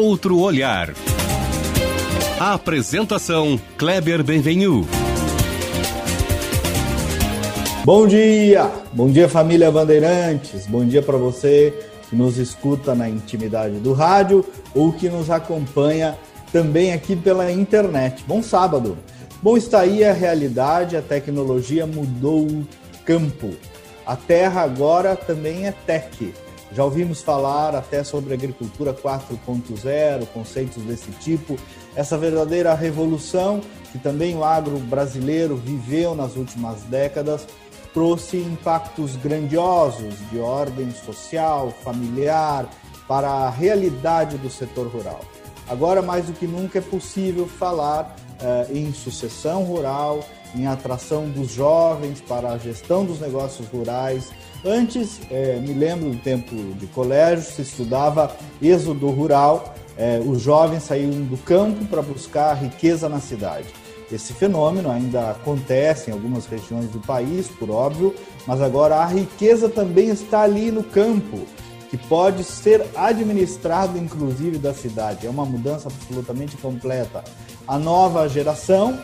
outro olhar. A apresentação Kleber Benvenu. Bom dia, bom dia família Bandeirantes, bom dia para você que nos escuta na intimidade do rádio ou que nos acompanha também aqui pela internet. Bom sábado. Bom, está aí a realidade, a tecnologia mudou o campo. A terra agora também é tech. Já ouvimos falar até sobre agricultura 4.0, conceitos desse tipo, essa verdadeira revolução que também o agro brasileiro viveu nas últimas décadas trouxe impactos grandiosos de ordem social, familiar, para a realidade do setor rural. Agora, mais do que nunca, é possível falar eh, em sucessão rural, em atração dos jovens para a gestão dos negócios rurais. Antes, eh, me lembro do tempo de colégio, se estudava êxodo rural, eh, os jovens saíam do campo para buscar riqueza na cidade. Esse fenômeno ainda acontece em algumas regiões do país, por óbvio, mas agora a riqueza também está ali no campo, que pode ser administrado inclusive da cidade. É uma mudança absolutamente completa. A nova geração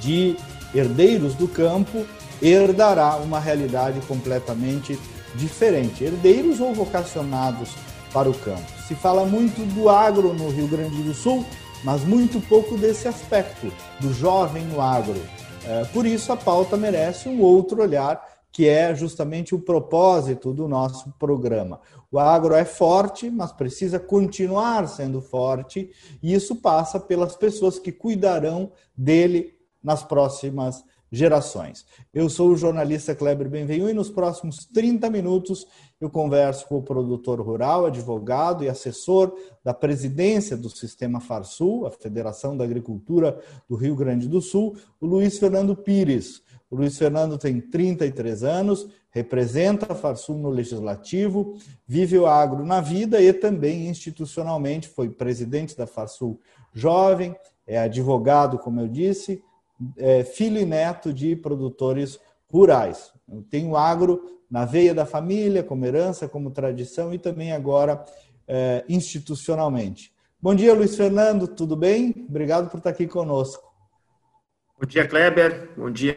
de herdeiros do campo herdará uma realidade completamente diferente. Herdeiros ou vocacionados para o campo. Se fala muito do agro no Rio Grande do Sul, mas muito pouco desse aspecto do jovem no agro. É, por isso, a pauta merece um outro olhar, que é justamente o propósito do nosso programa. O agro é forte, mas precisa continuar sendo forte, e isso passa pelas pessoas que cuidarão dele nas próximas gerações. Eu sou o jornalista Kleber Benvenu e nos próximos 30 minutos eu converso com o produtor rural, advogado e assessor da presidência do Sistema Farsul, a Federação da Agricultura do Rio Grande do Sul, o Luiz Fernando Pires. O Luiz Fernando tem 33 anos, representa a Farsul no Legislativo, vive o agro na vida e também institucionalmente foi presidente da Farsul Jovem, é advogado, como eu disse, é, filho e neto de produtores rurais. Eu tenho agro na veia da família, como herança, como tradição e também agora é, institucionalmente. Bom dia, Luiz Fernando, tudo bem? Obrigado por estar aqui conosco. Bom dia, Kleber. Bom dia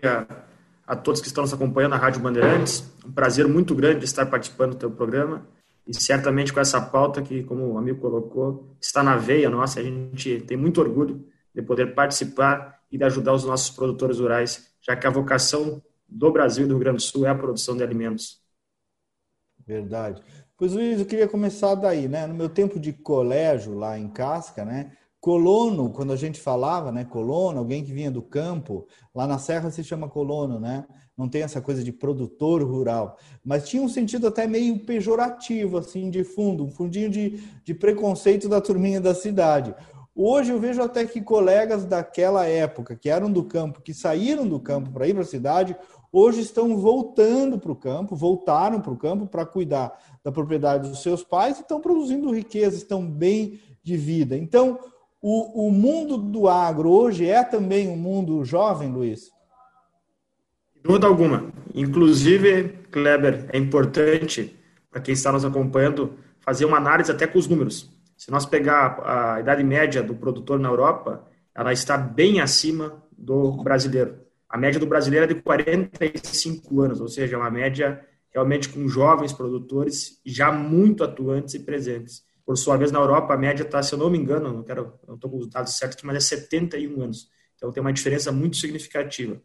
a todos que estão nos acompanhando na Rádio Bandeirantes. Um prazer muito grande estar participando do teu programa e certamente com essa pauta que, como o amigo colocou, está na veia nossa. A gente tem muito orgulho de poder participar e de ajudar os nossos produtores rurais, já que a vocação do Brasil e do Rio Grande do Sul é a produção de alimentos. Verdade. Pois, Luiz, eu queria começar daí, né? No meu tempo de colégio lá em Casca, né? Colono, quando a gente falava, né? Colono, alguém que vinha do campo, lá na Serra se chama colono, né? Não tem essa coisa de produtor rural, mas tinha um sentido até meio pejorativo, assim, de fundo, um fundinho de, de preconceito da turminha da cidade. Hoje eu vejo até que colegas daquela época, que eram do campo, que saíram do campo para ir para a cidade, hoje estão voltando para o campo, voltaram para o campo para cuidar da propriedade dos seus pais e estão produzindo riqueza, estão bem de vida. Então, o, o mundo do agro hoje é também um mundo jovem, Luiz? Dúvida alguma. Inclusive, Kleber, é importante para quem está nos acompanhando fazer uma análise até com os números. Se nós pegar a idade média do produtor na Europa, ela está bem acima do brasileiro. A média do brasileiro é de 45 anos, ou seja, é uma média realmente com jovens produtores já muito atuantes e presentes. Por sua vez, na Europa, a média está, se eu não me engano, não quero, não estou com os dados certos, mas é 71 anos. Então, tem uma diferença muito significativa.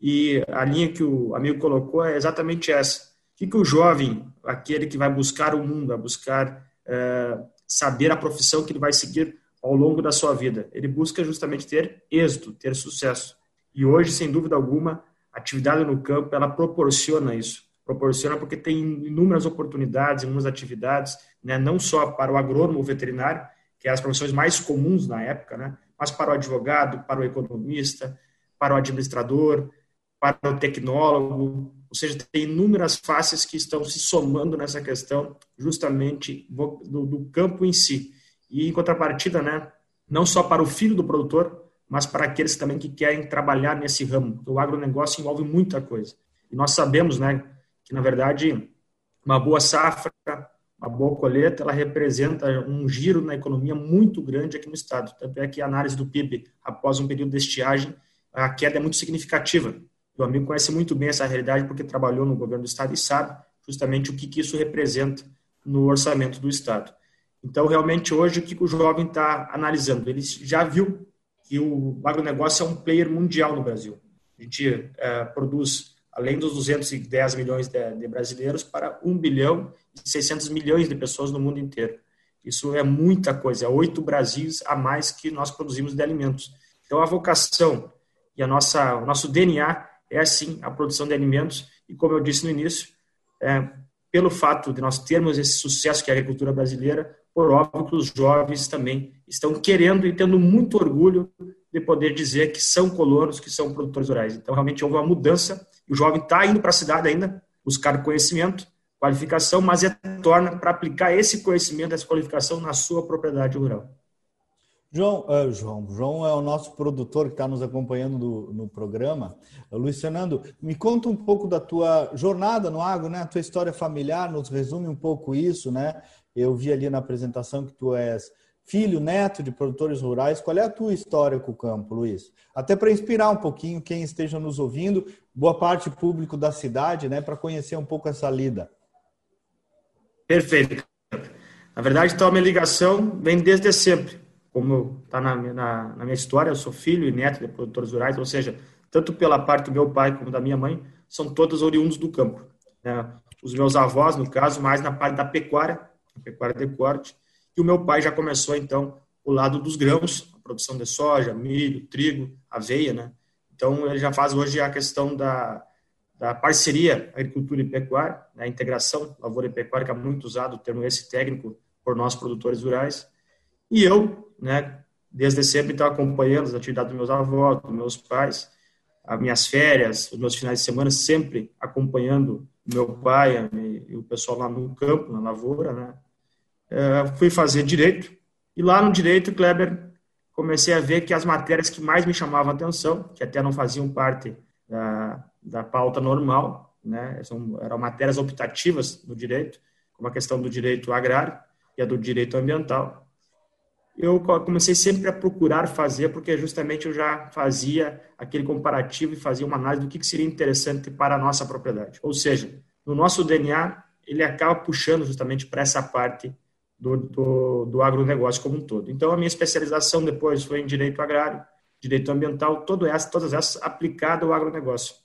E a linha que o amigo colocou é exatamente essa. O que, que o jovem, aquele que vai buscar o mundo, a buscar é, saber a profissão que ele vai seguir ao longo da sua vida. Ele busca justamente ter êxito, ter sucesso. E hoje, sem dúvida alguma, a atividade no campo ela proporciona isso. Proporciona porque tem inúmeras oportunidades, inúmeras atividades, né, não só para o agrônomo veterinário, que é as profissões mais comuns na época, né, mas para o advogado, para o economista, para o administrador, para o tecnólogo, ou seja, tem inúmeras faces que estão se somando nessa questão justamente do, do campo em si. E em contrapartida, né, não só para o filho do produtor, mas para aqueles também que querem trabalhar nesse ramo. O agronegócio envolve muita coisa. E nós sabemos, né, que na verdade uma boa safra, a boa colheita, ela representa um giro na economia muito grande aqui no estado. Tanto é que a análise do PIB, após um período de estiagem, a queda é muito significativa. O amigo conhece muito bem essa realidade porque trabalhou no governo do estado e sabe justamente o que, que isso representa no orçamento do estado. Então, realmente, hoje, o que o jovem está analisando? Ele já viu que o agronegócio é um player mundial no Brasil. A gente é, produz, além dos 210 milhões de, de brasileiros, para 1 bilhão 600 milhões de pessoas no mundo inteiro. Isso é muita coisa, é oito Brasis a mais que nós produzimos de alimentos. Então, a vocação e a nossa, o nosso DNA é, assim, a produção de alimentos. E, como eu disse no início, é, pelo fato de nós termos esse sucesso que é a agricultura brasileira, por óbvio que os jovens também estão querendo e tendo muito orgulho de poder dizer que são colonos, que são produtores rurais. Então, realmente houve uma mudança. O jovem está indo para a cidade ainda, buscar conhecimento, qualificação, mas retorna para aplicar esse conhecimento, essa qualificação na sua propriedade rural. João, uh, João, João é o nosso produtor que está nos acompanhando no, no programa. Uh, Luiz Fernando, me conta um pouco da tua jornada no agro, né? A tua história familiar, nos resume um pouco isso, né? Eu vi ali na apresentação que tu és filho, neto de produtores rurais. Qual é a tua história com o campo, Luiz? Até para inspirar um pouquinho quem esteja nos ouvindo, boa parte público da cidade, né? Para conhecer um pouco essa lida. Perfeito. Na verdade, então, a minha ligação vem desde sempre. Como está na, na, na, minha história, eu sou filho e neto de produtores rurais, ou seja, tanto pela parte do meu pai como da minha mãe, são todos oriundos do campo. Né? Os meus avós, no caso, mais na parte da pecuária, pecuária de corte, e o meu pai já começou, então, o lado dos grãos, a produção de soja, milho, trigo, aveia, né? Então, ele já faz hoje a questão da, da parceria agricultura e pecuária, né, a integração lavoura e pecuária, que é muito usado o termo esse técnico por nós produtores rurais. E eu, né, desde sempre, estou acompanhando as atividades dos meus avós, dos meus pais, as minhas férias, os meus finais de semana, sempre acompanhando meu pai e o pessoal lá no campo, na lavoura. Né. É, fui fazer direito, e lá no direito, Kleber, comecei a ver que as matérias que mais me chamavam a atenção, que até não faziam parte da, da pauta normal, né? São, eram matérias optativas no direito, como a questão do direito agrário e a do direito ambiental. Eu comecei sempre a procurar fazer, porque justamente eu já fazia aquele comparativo e fazia uma análise do que seria interessante para a nossa propriedade. Ou seja, no nosso DNA, ele acaba puxando justamente para essa parte do, do, do agronegócio como um todo. Então, a minha especialização depois foi em direito agrário, direito ambiental, todo essa, todas essas aplicadas ao agronegócio.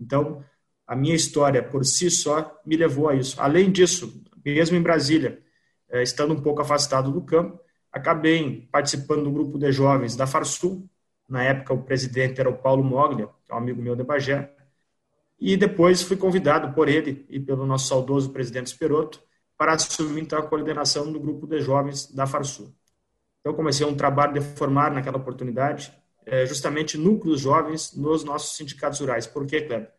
Então, a minha história por si só me levou a isso. Além disso, mesmo em Brasília, eh, estando um pouco afastado do campo, acabei participando do grupo de jovens da Farsul. Na época, o presidente era o Paulo Moglia, que é um amigo meu de Bagé. E depois fui convidado por ele e pelo nosso saudoso presidente Esperoto para assumir então, a coordenação do grupo de jovens da Farsul. Então, comecei um trabalho de formar naquela oportunidade é, justamente núcleos jovens nos nossos sindicatos rurais. Por quê, Kleber?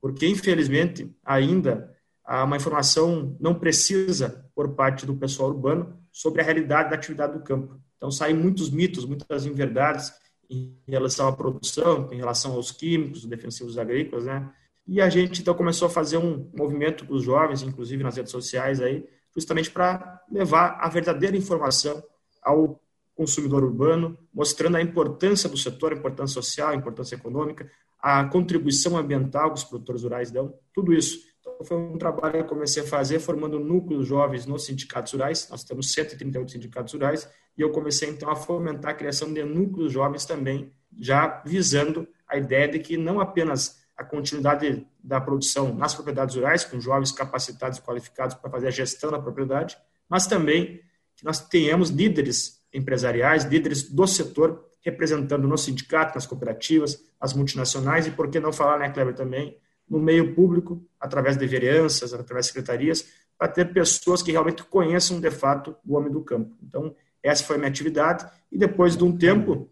Porque, infelizmente, ainda há uma informação não precisa por parte do pessoal urbano sobre a realidade da atividade do campo. Então, saem muitos mitos, muitas inverdades em relação à produção, em relação aos químicos, defensivos agrícolas, né? E a gente, então, começou a fazer um movimento com os jovens, inclusive nas redes sociais aí, justamente para levar a verdadeira informação ao consumidor urbano, mostrando a importância do setor, a importância social, a importância econômica, a contribuição ambiental que os produtores rurais dão, tudo isso. Foi um trabalho que eu comecei a fazer formando núcleos jovens nos sindicatos rurais, nós temos 138 sindicatos rurais, e eu comecei então a fomentar a criação de núcleos jovens também, já visando a ideia de que não apenas a continuidade da produção nas propriedades rurais, com jovens capacitados e qualificados para fazer a gestão da propriedade, mas também que nós tenhamos líderes empresariais, líderes do setor, representando no sindicato, nas cooperativas, as multinacionais e, por que não falar, né, Kleber, também, no meio público, através de vereanças, através de secretarias, para ter pessoas que realmente conheçam, de fato, o homem do campo. Então, essa foi a minha atividade e depois de um tempo,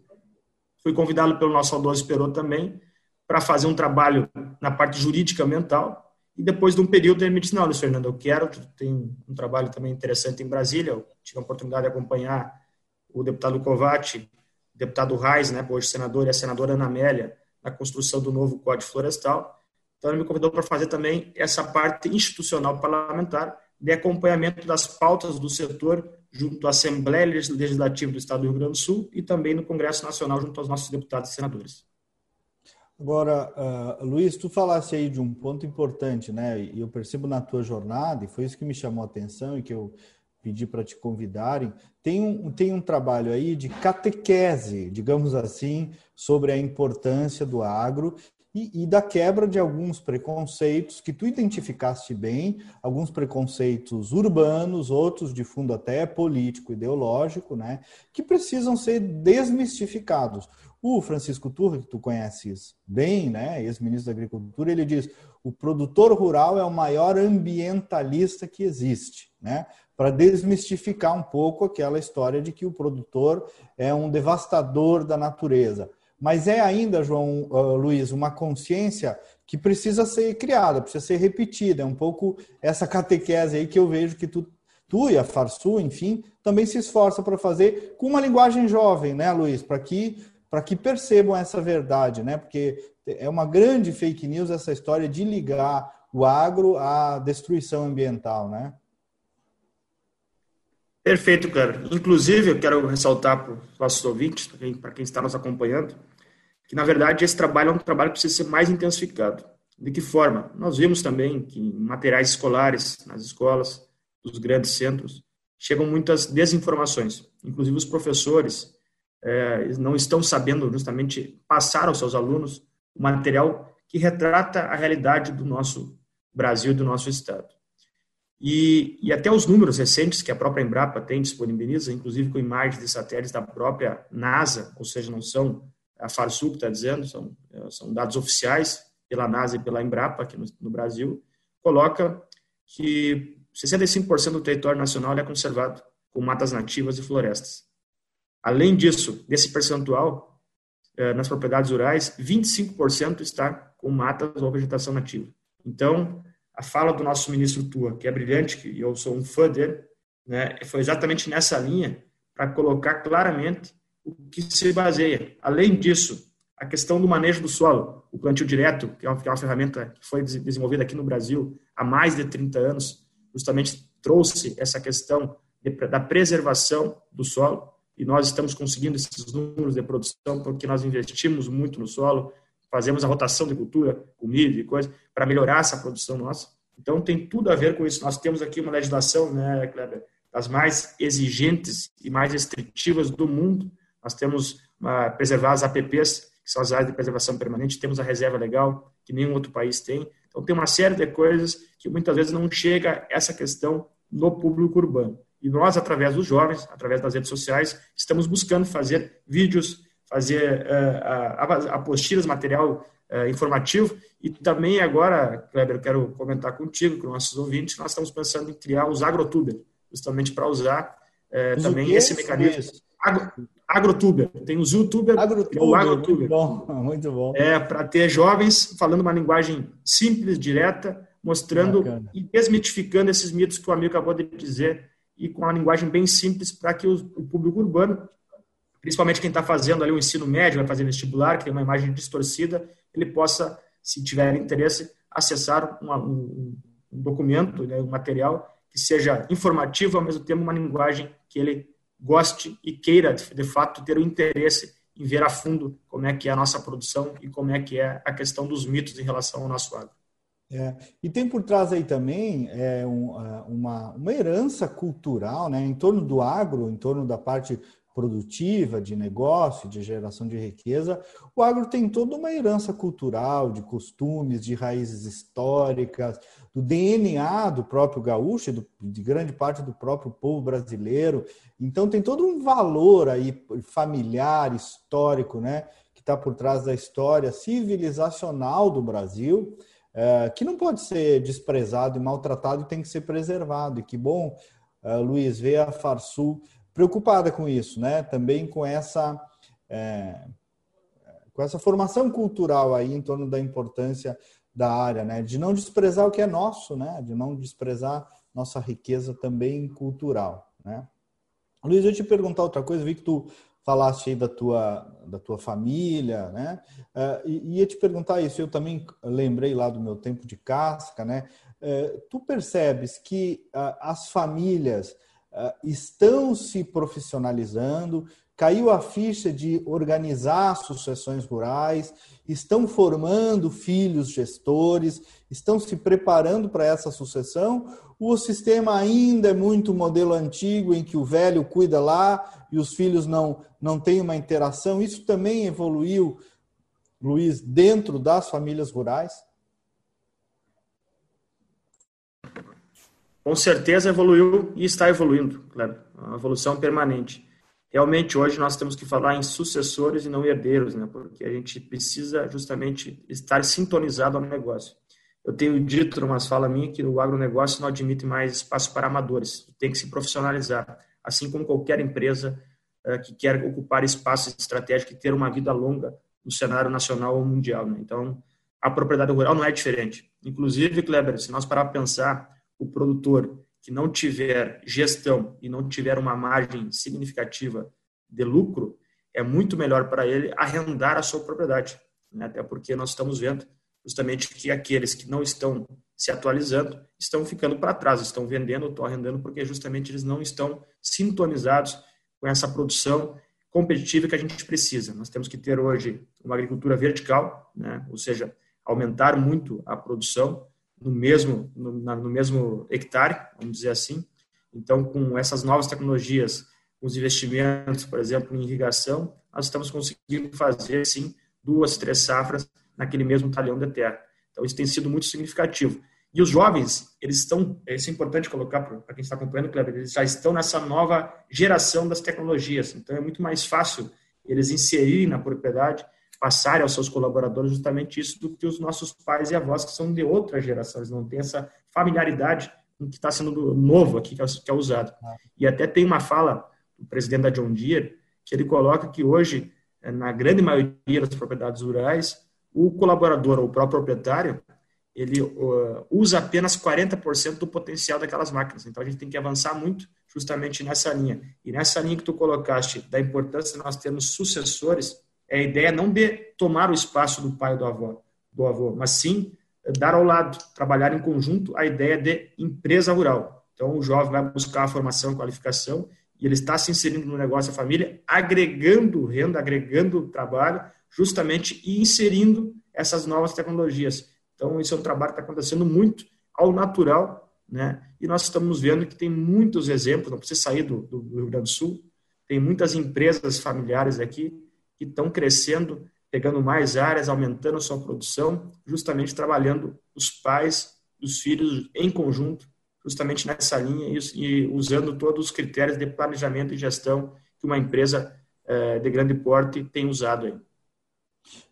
fui convidado pelo nosso saudoso Esperou também para fazer um trabalho na parte jurídica ambiental e depois de um período ele me disse, não, Luiz Fernando, eu quero, tem um trabalho também interessante em Brasília, eu tive a oportunidade de acompanhar o deputado Covatti, deputado Reis, né, hoje senador, e a senadora Ana Amélia, na construção do novo Código Florestal. Então, ele me convidou para fazer também essa parte institucional parlamentar, de acompanhamento das pautas do setor junto à Assembleia Legislativa do Estado do Rio Grande do Sul e também no Congresso Nacional junto aos nossos deputados e senadores. Agora, uh, Luiz, tu falasse aí de um ponto importante, né? E eu percebo na tua jornada, e foi isso que me chamou a atenção e que eu pedi para te convidarem. Tem um, tem um trabalho aí de catequese, digamos assim, sobre a importância do agro e, e, da quebra de alguns preconceitos que tu identificaste bem, alguns preconceitos urbanos, outros de fundo até político, ideológico, né, que precisam ser desmistificados. O Francisco Turra, que tu conheces bem, né, ex-ministro da Agricultura, ele diz: o produtor rural é o maior ambientalista que existe, né? Para desmistificar um pouco aquela história de que o produtor é um devastador da natureza. Mas é ainda, João uh, Luiz, uma consciência que precisa ser criada, precisa ser repetida. É um pouco essa catequese aí que eu vejo que tu, tu e a Farsu, enfim, também se esforça para fazer com uma linguagem jovem, né, Luiz? Para que que percebam essa verdade, né? Porque é uma grande fake news essa história de ligar o agro à destruição ambiental, né? Perfeito, cara. Inclusive, eu quero ressaltar para os nossos ouvintes, para quem, quem, está nos acompanhando, que, na verdade, esse trabalho é um trabalho que precisa ser mais intensificado. De que forma? Nós vimos também que materiais escolares, nas escolas, nos grandes centros, chegam muitas desinformações. Inclusive, os professores é, não estão sabendo justamente passar aos seus alunos o material que retrata a realidade do nosso Brasil e do nosso Estado. E, e, até os números recentes que a própria Embrapa tem disponibiliza, inclusive com imagens de satélites da própria NASA, ou seja, não são a Farsul que está dizendo, são, são dados oficiais pela NASA e pela Embrapa aqui no, no Brasil, coloca que 65% do território nacional é conservado com matas nativas e florestas. Além disso, desse percentual, eh, nas propriedades rurais, 25% está com matas ou vegetação nativa. Então, a fala do nosso ministro Tua, que é brilhante, que eu sou um fã dele, né, foi exatamente nessa linha para colocar claramente o que se baseia. Além disso, a questão do manejo do solo, o plantio direto, que é uma, que é uma ferramenta que foi desenvolvida aqui no Brasil há mais de 30 anos, justamente trouxe essa questão de, da preservação do solo e nós estamos conseguindo esses números de produção porque nós investimos muito no solo, fazemos a rotação de cultura, comida e coisa, para melhorar essa produção nossa. Então, tem tudo a ver com isso. Nós temos aqui uma legislação, né, Kleber, das mais exigentes e mais restritivas do mundo. Nós temos uma, preservar as APPs, que são as áreas de preservação permanente, temos a reserva legal, que nenhum outro país tem. Então, tem uma série de coisas que muitas vezes não chega essa questão no público urbano. E nós, através dos jovens, através das redes sociais, estamos buscando fazer vídeos, fazer uh, apostilas, material uh, informativo. E também agora, Kleber, eu quero comentar contigo, com nossos ouvintes, nós estamos pensando em criar os agrotubers, justamente para usar uh, também esse mecanismo. Agro, agrotuber, tem os youtubers, agrotuber, o agrotuber. Muito bom, muito bom. É, para ter jovens falando uma linguagem simples, direta, mostrando Bacana. e desmitificando esses mitos que o amigo acabou de dizer e com uma linguagem bem simples para que o, o, público urbano, principalmente quem está fazendo ali o ensino médio, vai fazer vestibular, que tem uma imagem distorcida, ele possa, se tiver interesse, acessar uma, um, um, documento, né, um material que seja informativo, ao mesmo tempo uma linguagem que ele goste e queira, de, fato, ter o interesse em ver a fundo como é que é a nossa produção e como é que é a questão dos mitos em relação ao nosso agro. É, e tem por trás aí também é, um, uma, uma herança cultural né, em torno do agro, em torno da parte produtiva, de negócio, de geração de riqueza. O agro tem toda uma herança cultural, de costumes, de raízes históricas, do DNA do próprio gaúcho, do, de grande parte do próprio povo brasileiro. Então tem todo um valor aí familiar, histórico, né, que está por trás da história civilizacional do Brasil é, que não pode ser desprezado e maltratado e tem que ser preservado. E que bom, uh, Luiz, ver a Farsul preocupada com isso, né? Também com essa é, com essa formação cultural aí em torno da importância da área, né? De não desprezar o que é nosso, né? De não desprezar nossa riqueza também cultural, né? Luiz, eu te perguntar outra coisa, vi que tu falaste aí da tua, da tua família, né? Uh, e ia te perguntar isso, eu também lembrei lá do meu tempo de casca, né? Uh, tu percebes que uh, as famílias estão se profissionalizando, caiu a ficha de organizar sucessões rurais, estão formando filhos gestores, estão se preparando para essa sucessão. O sistema ainda é muito modelo antigo, em que o velho cuida lá e os filhos não, não têm uma interação. Isso também evoluiu, Luiz, dentro das famílias rurais? Com certeza evoluiu e está evoluindo, claro. É uma evolução permanente realmente hoje nós temos que falar em sucessores e não herdeiros, né? Porque a gente precisa justamente estar sintonizado ao negócio. Eu tenho dito em umas falas minhas que o agronegócio não admite mais espaço para amadores, tem que se profissionalizar, assim como qualquer empresa uh, que quer ocupar espaços estratégicos e ter uma vida longa no cenário nacional ou mundial. Né? Então, a propriedade rural não é diferente. Inclusive, Kleber, se nós parar para pensar, o produtor que não tiver gestão e não tiver uma margem significativa de lucro, é muito melhor para ele arrendar a sua propriedade. Né? Até porque nós estamos vendo justamente que aqueles que não estão se atualizando estão ficando para trás, estão vendendo, estão arrendando, porque justamente eles não estão sintonizados com essa produção competitiva que a gente precisa. Nós temos que ter hoje uma agricultura vertical, né? ou seja, aumentar muito a produção, no mesmo, no, no mesmo hectare, vamos dizer assim. Então, com essas novas tecnologias, os investimentos, por exemplo, em irrigação, nós estamos conseguindo fazer, sim, duas, três safras naquele mesmo talhão de terra. Então, isso tem sido muito significativo. E os jovens, eles estão, isso é importante colocar para quem está acompanhando, Kleber, eles já estão nessa nova geração das tecnologias. Então, é muito mais fácil eles inserirem na propriedade passarem aos seus colaboradores justamente isso do que os nossos pais e avós, que são de outra geração, eles não têm essa familiaridade com o que está sendo novo aqui, que é, é usado. Ah. E até tem uma fala do presidente da John Deere, que ele coloca que hoje, eh, na grande maioria das propriedades rurais, o colaborador ou o próprio proprietário, ele uh, usa apenas 40% do potencial daquelas máquinas. Então, a gente tem que avançar muito justamente nessa linha. E nessa linha que tu colocaste, da importância de nós termos sucessores, é a ideia não de tomar o espaço do pai ou do avô, do avô, mas sim dar ao lado, trabalhar em conjunto a ideia de empresa rural. Então, o jovem vai buscar a formação, qualificação, e ele está se inserindo no negócio da família, agregando renda, agregando trabalho, justamente e inserindo essas novas tecnologias. Então, isso é um trabalho que está acontecendo muito ao natural, né? E nós estamos vendo que tem muitos exemplos, não precisa sair do, do Rio Grande do Sul, tem muitas empresas familiares aqui que estão crescendo, pegando mais áreas, aumentando a sua produção, justamente trabalhando os pais, os filhos em conjunto, justamente nessa linha e, usando todos os critérios de planejamento e gestão que uma empresa eh, de grande porte tem usado aí.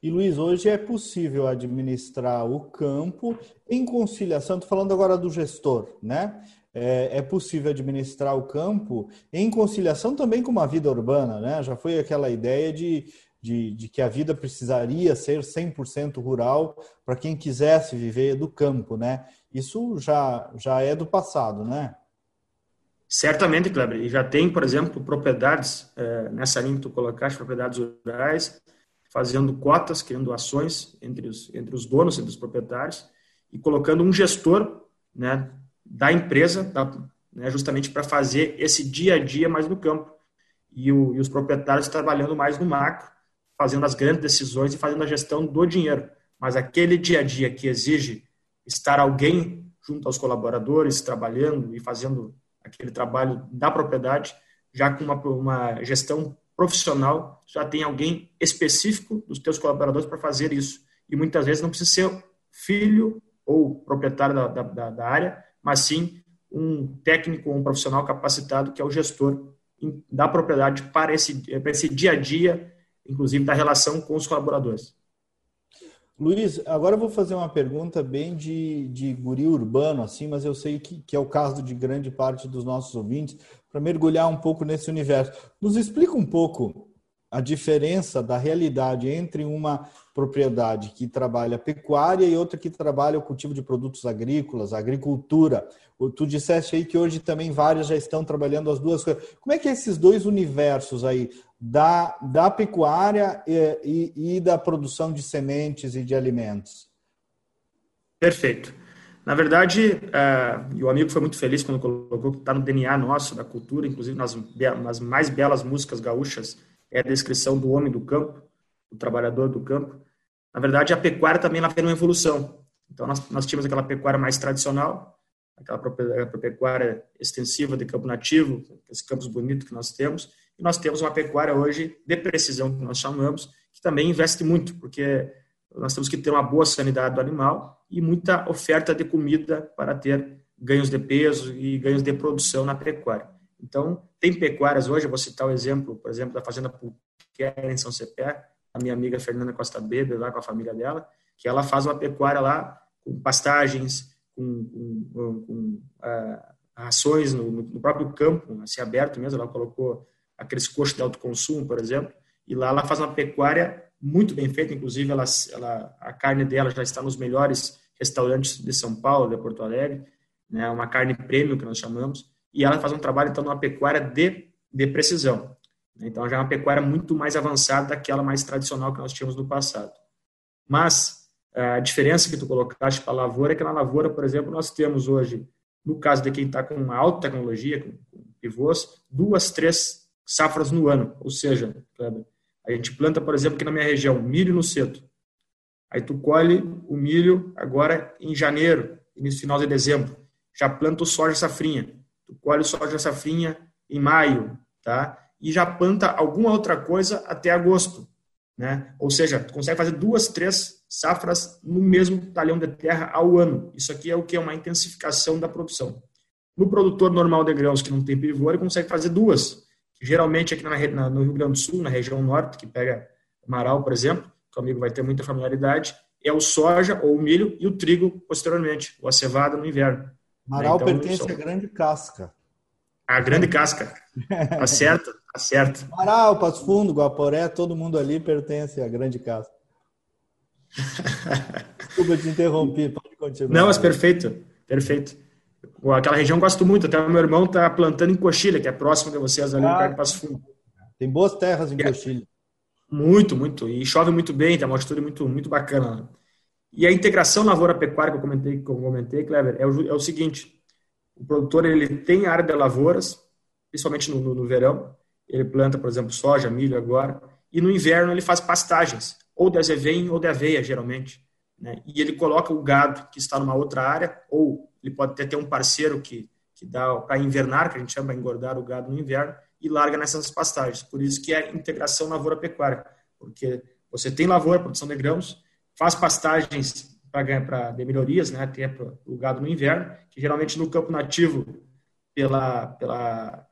E Luiz, hoje é possível administrar o campo em conciliação, estou falando agora do gestor, né? É, é, possível administrar o campo em conciliação também com uma vida urbana, né? Já foi aquela ideia de, de, de que a vida precisaria ser 100% rural para quem quisesse viver do campo, né? Isso já, já é do passado, né? Certamente, Kleber. E já tem, por exemplo, propriedades, é, nessa linha que tu colocaste, propriedades rurais, fazendo cotas, criando ações entre os, entre os donos, entre os proprietários, e colocando um gestor né, da empresa, da, né, justamente para fazer esse dia a dia mais no campo. E, o, e, os proprietários trabalhando mais no macro, fazendo as grandes decisões e fazendo a gestão do dinheiro. Mas aquele dia a dia que exige estar alguém junto aos colaboradores, trabalhando e fazendo aquele trabalho da propriedade, já com uma, uma gestão profissional, já tem alguém específico dos teus colaboradores para fazer isso. E muitas vezes não precisa ser filho ou proprietário da, da, da área, mas sim um técnico ou um profissional capacitado que é o gestor da propriedade para esse, para esse dia a dia, inclusive da relação com os colaboradores. Luiz, agora eu vou fazer uma pergunta bem de, de guri urbano, assim, mas eu sei que, que é o caso de grande parte dos nossos ouvintes, para mergulhar um pouco nesse universo. Nos explica um pouco a diferença da realidade entre uma propriedade que trabalha pecuária e outra que trabalha o cultivo de produtos agrícolas, agricultura. Tu disseste aí que hoje também várias já estão trabalhando as duas coisas. Como é que é esses dois universos aí, da, da pecuária e, e, e da produção de sementes e de alimentos? Perfeito. Na verdade, uh, e o amigo foi muito feliz quando colocou que está no DNA nosso, da cultura, inclusive nas, nas mais belas músicas gaúchas, é a descrição do homem do campo, do trabalhador do campo. Na verdade, a pecuária também ela uma evolução. Então, nós, nós tínhamos aquela pecuária mais tradicional, aquela pecuária extensiva de campo nativo, esses campos bonitos que nós temos, e nós temos uma pecuária hoje de precisão, que nós chamamos, que também investe muito, porque nós temos que ter uma boa sanidade do animal e muita oferta de comida para ter ganhos de peso e ganhos de produção na pecuária. Então, tem pecuárias hoje, eu vou citar o exemplo, por exemplo, da Fazenda Pulquera, em São Cepé, a minha amiga Fernanda Costa Bebe, lá com a família dela, que ela faz uma pecuária lá com pastagens, com, com, com uh, rações no, no, próprio campo, assim, aberto mesmo, ela colocou aqueles coxos de alto consumo, por exemplo, e lá ela faz uma pecuária muito bem feita, inclusive ela, ela, a carne dela já está nos melhores restaurantes de São Paulo, de Porto Alegre, né, uma carne premium que nós chamamos, e ela faz um trabalho então numa pecuária de, de precisão. Então já é uma pecuária muito mais avançada daquela mais tradicional que nós tínhamos no passado. Mas a diferença que tu colocaste para a lavoura é que na lavoura, por exemplo, nós temos hoje, no caso de quem está com uma alta tecnologia, com, pivôs, duas, três safras no ano. Ou seja, a gente planta, por exemplo, aqui na minha região, milho no cedo. Aí tu colhe o milho agora em janeiro, início final de dezembro. Já planta o soja safrinha. Tu colhe soja safrinha em maio, tá? E já planta alguma outra coisa até agosto, né? Ou seja, tu consegue fazer duas, três safras no mesmo talhão de terra ao ano. Isso aqui é o que é uma intensificação da produção. No produtor normal de grãos que não tem pivô, ele consegue fazer duas geralmente aqui na, no Rio Grande do Sul, na região norte, que pega Marau, por exemplo, que o amigo vai ter muita familiaridade, é o soja ou o milho e o trigo posteriormente, ou a cevada no inverno. Marau então, pertence à grande casca. A grande casca. Tá certo? Tá certo. Marau, Passo Fundo, Guaporé, todo mundo ali pertence à grande casca. Desculpa te interromper, pode continuar. Não, mas perfeito, perfeito. Aquela região eu gosto muito, até o meu irmão está plantando em Coxilha, que é próximo de vocês ali, ah, perto de Passo Fundo. Tem boas terras em é, Coxilha. Muito, muito. E chove muito bem, tem uma altitude muito, muito bacana. E a integração lavoura-pecuária que eu comentei, que eu comentei Kleber, é o, é o seguinte, o produtor ele tem área de lavouras, principalmente no, no, no verão, ele planta, por exemplo, soja, milho agora, e no inverno ele faz pastagens, ou de azevém ou de aveia, geralmente. Né? E ele coloca o gado que está numa outra área, ou ele pode até ter um parceiro que, que dá para invernar, que a gente chama de engordar o gado no inverno, e larga nessas pastagens. Por isso que é integração lavoura-pecuária, porque você tem lavoura, produção de grãos, faz pastagens para de melhorias, né, até para o gado no inverno, que geralmente no campo nativo, pela, pela,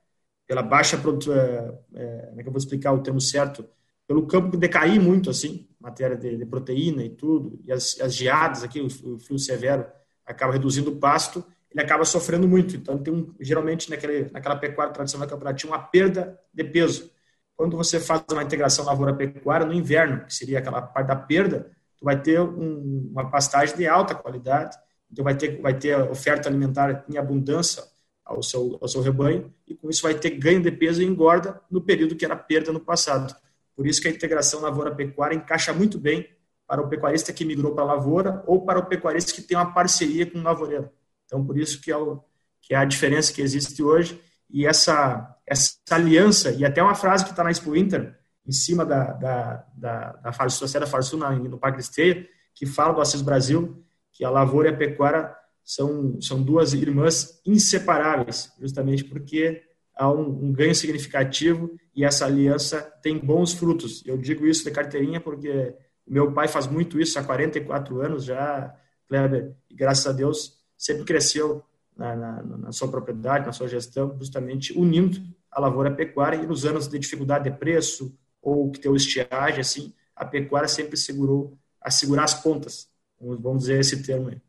pela baixa produção, é, é, como é que eu vou explicar o termo certo, pelo campo decair muito, assim, matéria de, de proteína e tudo, e as, as geadas aqui, o, o frio severo, acaba reduzindo o pasto, ele acaba sofrendo muito. Então, tem um, geralmente, naquele, naquela pecuária tradicional tinha uma perda de peso. Quando você faz uma integração lavoura-pecuária no inverno, que seria aquela parte da perda, tu vai ter um, uma pastagem de alta qualidade, então vai ter, vai ter oferta alimentar em abundância ao seu, ao seu rebanho, e com isso vai ter ganho de peso e engorda no período que era perda no passado. Por isso que a integração lavoura-pecuária encaixa muito bem para o pecuarista que migrou para a lavoura ou para o pecuarista que tem uma parceria com o lavoureiro. Então, por isso que é, o, que é a diferença que existe hoje e essa, essa aliança, e até uma frase que está na Expo Inter, em cima da, da, da, da Farsul, da Farsul no Parque Esteia, que fala do Assis Brasil, que a lavoura e a pecuária são, são duas irmãs inseparáveis, justamente porque há um, um, ganho significativo e essa aliança tem bons frutos. Eu digo isso de carteirinha porque meu pai faz muito isso há 44 anos já, Kleber, e graças a Deus sempre cresceu na, na, na sua propriedade, na sua gestão, justamente unindo a lavoura à pecuária e nos anos de dificuldade de preço ou que tem estiagem, assim, a pecuária sempre segurou, a segurar as pontas, vamos dizer esse termo aí.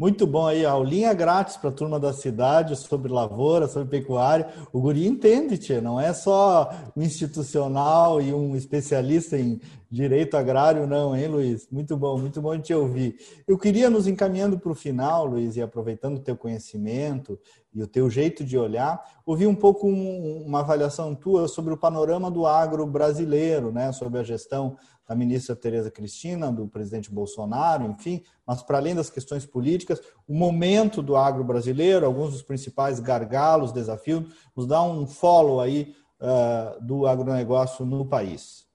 Muito bom aí, aulinha grátis para a turma da cidade sobre lavoura, sobre pecuária. O guri entende, tia, não é só um institucional e um especialista em direito agrário, não, hein, Luiz? Muito bom, muito bom te ouvir. Eu queria nos encaminhando para o final, Luiz, e aproveitando o teu conhecimento e o teu jeito de olhar, ouvir um pouco um, uma avaliação tua sobre o panorama do agro brasileiro, né, sobre a gestão da ministra Tereza Cristina, do presidente Bolsonaro, enfim, mas para além das questões políticas, o momento do agro brasileiro, alguns dos principais gargalos, desafios, nos dá um follow aí uh, do agronegócio no país.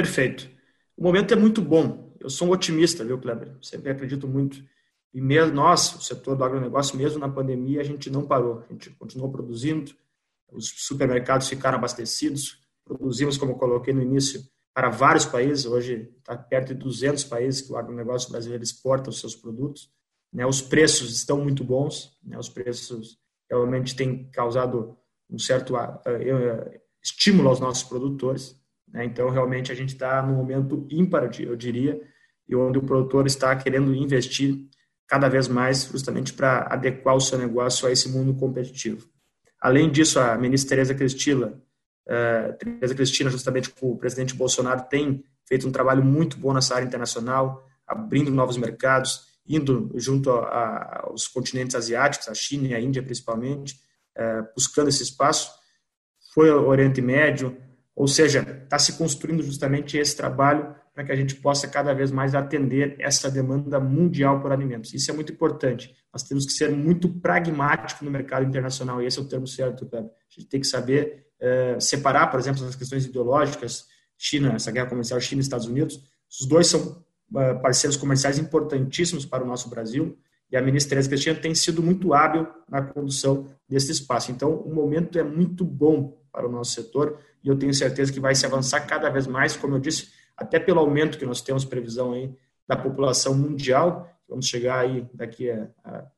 Perfeito. O momento é muito bom. Eu sou um otimista, viu, Kleber? Sempre acredito muito. E mesmo nós, o setor do agronegócio, mesmo na pandemia, a gente não parou. A gente continuou produzindo, os supermercados ficaram abastecidos, produzimos, como coloquei no início, para vários países. Hoje está perto de 200 países que o agronegócio brasileiro exporta os seus produtos. Né? Os preços estão muito bons, né? os preços realmente têm causado um certo uh, uh, estímulo aos nossos produtores. Né? Então, realmente, a gente está num momento ímpar, eu diria, e onde o produtor está querendo investir cada vez mais justamente para adequar o seu negócio a esse mundo competitivo. Além disso, a ministra Tereza Cristina Uh, Teresa Cristina, justamente com o presidente Bolsonaro, tem feito um trabalho muito bom nessa área internacional, abrindo novos mercados, indo junto aos continentes asiáticos, a China e a Índia principalmente, uh, buscando esse espaço. Foi ao Oriente Médio, ou seja, está se construindo justamente esse trabalho para que a gente possa cada vez mais atender essa demanda mundial por alimentos. Isso é muito importante. Nós temos que ser muito pragmático no mercado internacional, esse é o termo certo, A gente tem que saber é, separar, por exemplo, as questões ideológicas, China, essa guerra comercial China e Estados Unidos, os dois são é, parceiros comerciais importantíssimos para o nosso Brasil e a ministra Teresa Cristina tem sido muito hábil na condução desse espaço. Então, o momento é muito bom para o nosso setor e eu tenho certeza que vai se avançar cada vez mais, como eu disse, até pelo aumento que nós temos previsão aí da população mundial, vamos chegar aí daqui a,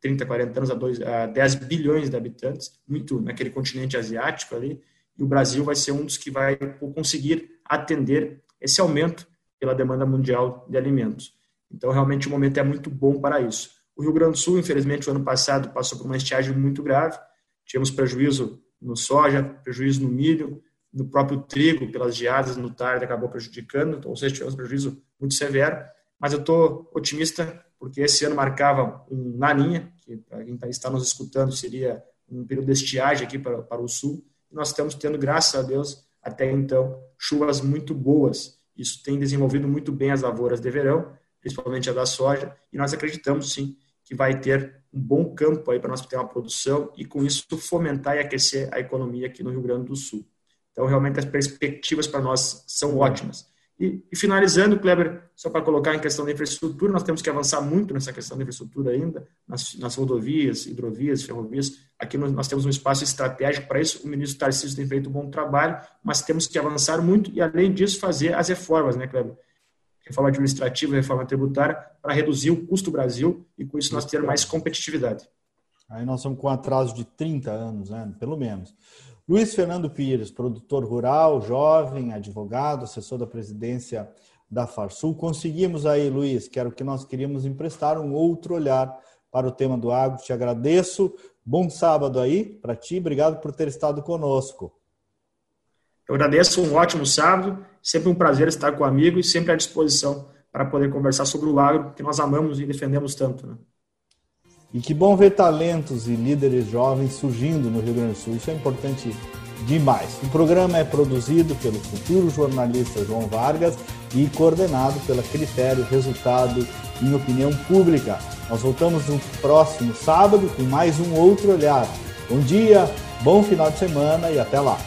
30, 40 anos a, 2, a 10 bilhões de habitantes, muito naquele continente asiático ali, e o Brasil vai ser um dos que vai conseguir atender esse aumento pela demanda mundial de alimentos. Então, realmente, o momento é muito bom para isso. O Rio Grande do Sul, infelizmente, o ano passado passou por uma estiagem muito grave. Tivemos prejuízo no soja, prejuízo no milho, no próprio trigo, pelas geadas no tarde, acabou prejudicando. Então, ou seja, tivemos prejuízo muito severo. Mas eu estou otimista, porque esse ano marcava um laninha, que para quem tá, está nos escutando seria um período de estiagem aqui para, para o sul nós estamos tendo, graças a Deus, até então, chuvas muito boas. Isso tem desenvolvido muito bem as lavouras de verão, principalmente a da soja, e nós acreditamos sim que vai ter um bom campo aí para nós ter uma produção e com isso fomentar e aquecer a economia aqui no Rio Grande do Sul. Então, realmente as perspectivas para nós são ótimas. E, e, finalizando, Kleber, só para colocar em questão da infraestrutura, nós temos que avançar muito nessa questão da infraestrutura ainda, nas, nas rodovias, hidrovias, ferrovias. Aqui nós, nós, temos um espaço estratégico para isso. O ministro Tarcísio tem feito um bom trabalho, mas temos que avançar muito e, além disso, fazer as reformas, né, Kleber? Reforma administrativa, reforma tributária, para reduzir o custo do Brasil e, com isso, nós ter mais competitividade. Aí nós estamos com um atraso de 30 anos, né? pelo menos. Luiz Fernando Pires, produtor rural, jovem, advogado, assessor da presidência da Farsul. Conseguimos aí, Luiz, que era o que nós queríamos emprestar, um outro olhar para o tema do agro. Te agradeço. Bom sábado aí para ti. Obrigado por ter estado conosco. Eu agradeço. Um ótimo sábado. Sempre um prazer estar com o amigo e sempre à disposição para poder conversar sobre o agro que nós amamos e defendemos tanto. Né? E que bom ver talentos e líderes jovens surgindo no Rio Grande do Sul. Isso é importante demais. O programa é produzido pelo futuro jornalista João Vargas e coordenado pela Critério Resultado em Opinião Pública. Nós voltamos no próximo sábado com mais um outro olhar. Bom dia, bom final de semana e até lá.